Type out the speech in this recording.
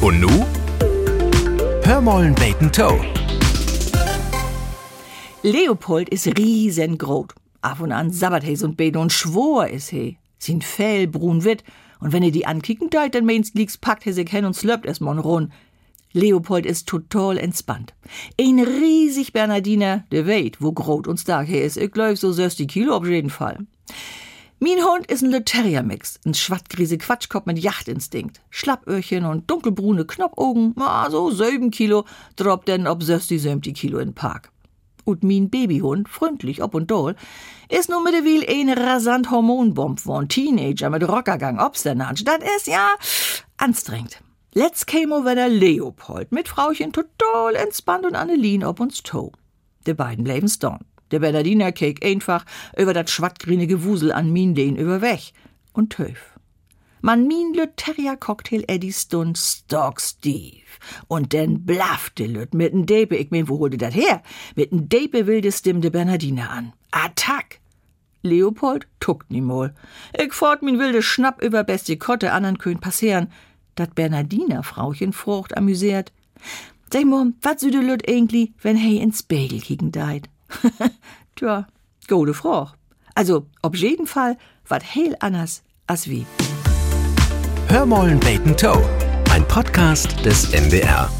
Und nu? Hör mollen beten Toe. Leopold ist riesengroß. Af und an sabbert he so'n Bede und schwor is he. Sin Fell brunwitt. Und wenn ihr die ankicken deit, dann meinst liegt's packt he sich hin und slöppt es mon run. Leopold ist total entspannt. Ein riesig Bernardiner, der weht, wo grot und stark he is. Ich glaub so 60 Kilo auf jeden Fall. Mein Hund ist ein Le Terrier-Mix, ein schwattgriese Quatschkopf mit Jachtinstinkt. Schlappöhrchen und dunkelbrune Knopfaugen, ah, so sieben Kilo, droppt denn ob 60, 70 Kilo in Park. Und mein Babyhund, freundlich ob und doll, ist nun mit der Wiel eine rasant Hormonbomb von Teenager mit Rockergang obsternansch. Das ist ja anstrengend. Let's came over der Leopold mit Frauchen total entspannt und Annelien ob uns Toe. Die beiden bleiben storn. Der Bernardiner keek einfach über dat schwattgrüne Gewusel an min den überweg und töf. Man min lüt Terrier Cocktail Eddie Stund Stock Steve. Und denn blaffte lüt mit n Depe, ich mein, wo holte dat her? Mit n Depe wilde Stimm de Bernardiner an. Attack! Leopold tuckt niemol. Ich fort min wilde Schnapp über beste Kotte andern könnt passieren. Dat Bernardiner Frauchen frucht amüsiert. Sag mal, wat süde lüt eigentlich, wenn hey ins Bagel kicken deit? Tja, gute Frage. Also, auf jeden Fall wat heil anders as wie. Hör mollen beten Toe. Ein Podcast des NDR.